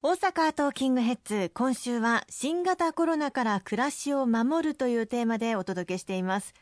大阪トーキングヘッズ今週は新型コロナから暮らしを守るというテーマでお届けしています。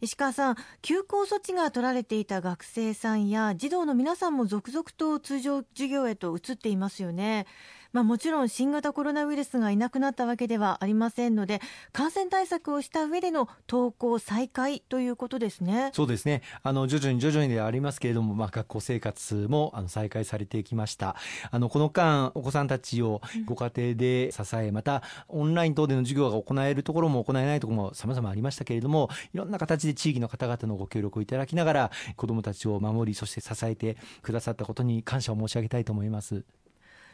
石川さん休校措置が取られていた学生さんや児童の皆さんも続々と通常授業へと移っていますよね。まあ、もちろん新型コロナウイルスがいなくなったわけではありませんので感染対策をした上での登校再開ということですね。そうですね。あの徐々に徐々にではありますけれども、まあ、学校生活もあの再開されてきました。あのこの間お子さんたちをご家庭で支え、またオンライン等での授業が行えるところも行えないところも様々ありましたけれどもいろんな形で地域の方々のご協力をいただきながら子どもたちを守りそして支えてくださったことに感謝を申し上げたいと思います。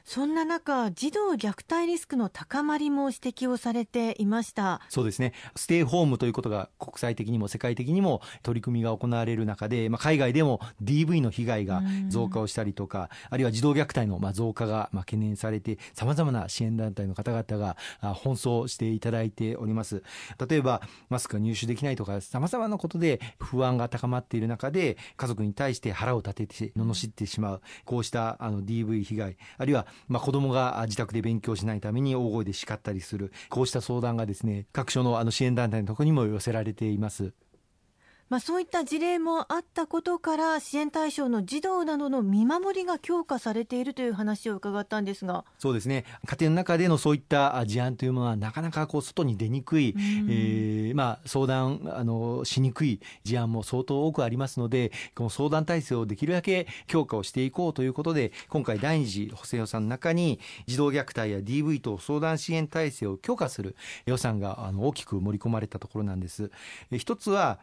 そんな中、児童虐待リスクの高まりも指摘をされていました。そうですね、ステイホームということが国際的にも世界的にも取り組みが行われる中で、まあ、海外でも DV の被害が増加をしたりとか、あるいは児童虐待のまあ増加がまあ懸念されて、さまざまな支援団体の方々が奔走していただいております。例えば、マスクが入手できないとか、さまざまなことで不安が高まっている中で、家族に対して腹を立てて、罵ってしまう、こうしたあの DV 被害、あるいはまあ、子供が自宅で勉強しないために大声で叱ったりするこうした相談がですね各所のあの支援団体のところにも寄せられています。まあ、そういった事例もあったことから支援対象の児童などの見守りが強化されているという話を伺ったんですが。そうですね。家庭の中でのそういった事案というものはなかなかこう外に出にくい、うん、えー、まあ、相談あのしにくい事案も相当多くありますのでこの相談体制をできるだけ強化をしていこうということで今回第二次補正予算の中に児童虐待や DV 等相談支援体制を強化する予算があの大きく盛り込まれたところなんです。一つは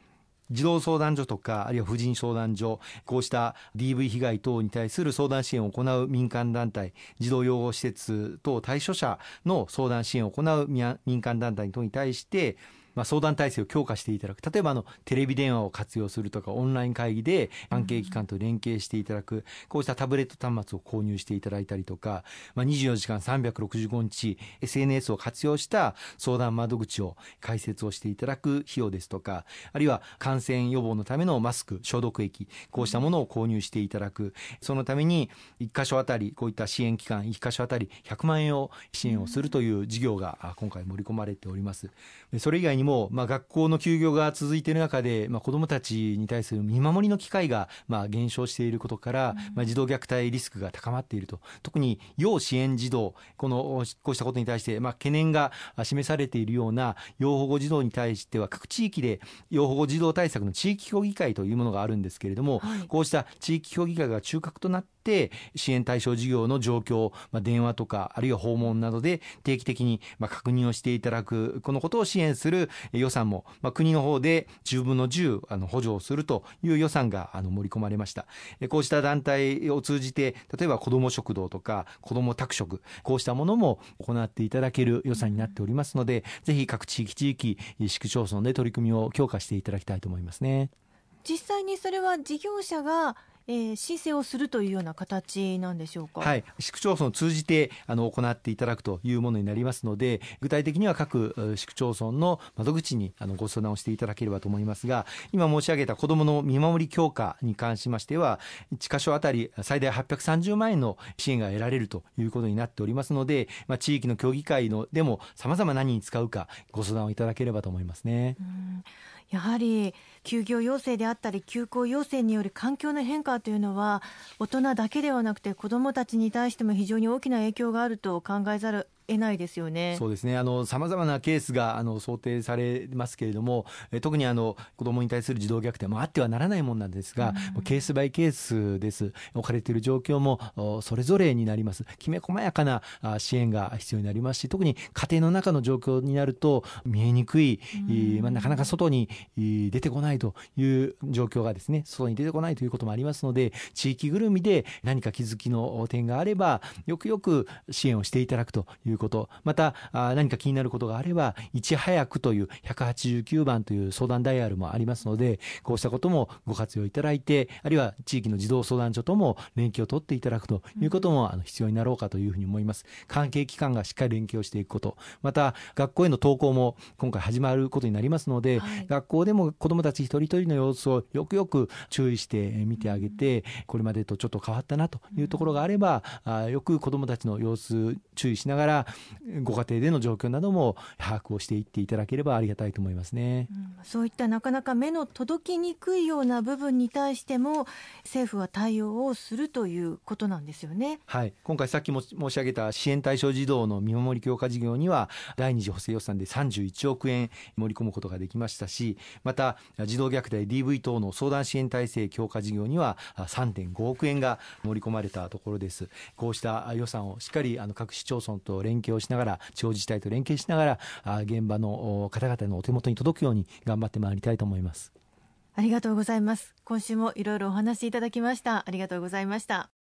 児童相談所とか、あるいは婦人相談所、こうした DV 被害等に対する相談支援を行う民間団体、児童養護施設等対象者の相談支援を行う民間団体等に対して、まあ、相談体制を強化していただく。例えばあのテレビ電話を活用するとかオンライン会議で関係機関と連携していただく、こうしたタブレット端末を購入していただいたりとか、まあ、24時間365日 SNS を活用した相談窓口を開設をしていただく費用ですとか。あるいは感染予防のためのマスク消毒液。こうしたものを購入していただく。そのために1箇所あたりこういった支援機関1箇所あたり100万円を支援をするという事業が今回盛り込まれております。それ以外ににも、まあ、学校の休業が続いている中で、まあ、子どもたちに対する見守りの機会が、まあ、減少していることから、まあ、児童虐待リスクが高まっていると。特に要支援児童このこうしたことに対して、まあ、懸念が示されているような要保護児童に対しては各地域で要保護児童対策の地域協議会というものがあるんですけれども、はい、こうした地域協議会が中核となって支援対象事業の状況、まあ、電話とかあるいは訪問などで定期的にまあ確認をしていただくこのことを支援する予算も、まあ、国の方で10分の10あの補助をするという予算があの盛り込まれました。こうした団体を通じて例えば子ども食堂とか子ども宅食こうしたものも行っていただける予算になっておりますのでぜひ各地域地域市区町村で取り組みを強化していただきたいと思いますね。実際にそれは事業者がえー、申請をするというような形なんでしょうか？はい、市区町村を通じてあの行っていただくというものになりますので、具体的には各市区町村の窓口にあのご相談をしていただければと思いますが、今申し上げた子どもの見守り強化に関しましては、1箇所あたり最大830万円の支援が得られるということになっておりますので、まあ、地域の協議会のでもさまざま何に使うかご相談をいただければと思いますね。やはり休業要請であったり休校要請による環境の変化というのは大人だけではなくて子どもたちに対しても非常に大きな影響があると考えざる得ないですよね。そうですね。あの様々なケースがあの想定されますけれども、え特にあの子どもに対する児童虐待もあってはならないものなんですが、うん、ケースバイケースです。置かれている状況もそれぞれになります。きめ細やかな支援が必要になりますし、特に家庭の中の状況になると見えにくい、うん、まあ、なかなか外に出てこないという状況がですね、外に出てこないということもありますので、地域ぐるみで何か気づきの点があれば、よくよく支援をしていただくということ、また何か気になることがあれば、いち早くという189番という相談ダイヤルもありますので、こうしたこともご活用いただいて、あるいは地域の児童相談所とも連携を取っていただくということも、あの必要になろうかというふうに思います。関係機関がしっかり連携をしていくこと、また学校への登校も今回始まることになりますので、はい、学校でも子どもたち一人一人の様子をよくよく注意して見てあげて、これまでとちょっと変わったなというところがあれば、あよく子どもたちの様子注意しながら、ご家庭での状況なども把握をしていっていただければありがたいと思いますね、うん、そういったなかなか目の届きにくいような部分に対しても政府は対応をするということなんですよね。はい、今回さっきも申し上げた支援対象児童の見守り強化事業には第二次補正予算で31億円盛り込むことができましたしまた児童虐待 DV 等の相談支援体制強化事業には3.5億円が盛り込まれたところです。こうした予算をしっかりあの各市町村と連携をしながら地方自治体と連携しながら現場の方々のお手元に届くように頑張ってまいりたいと思います。ありがとうございます。今週もいろいろお話しいただきました。ありがとうございました。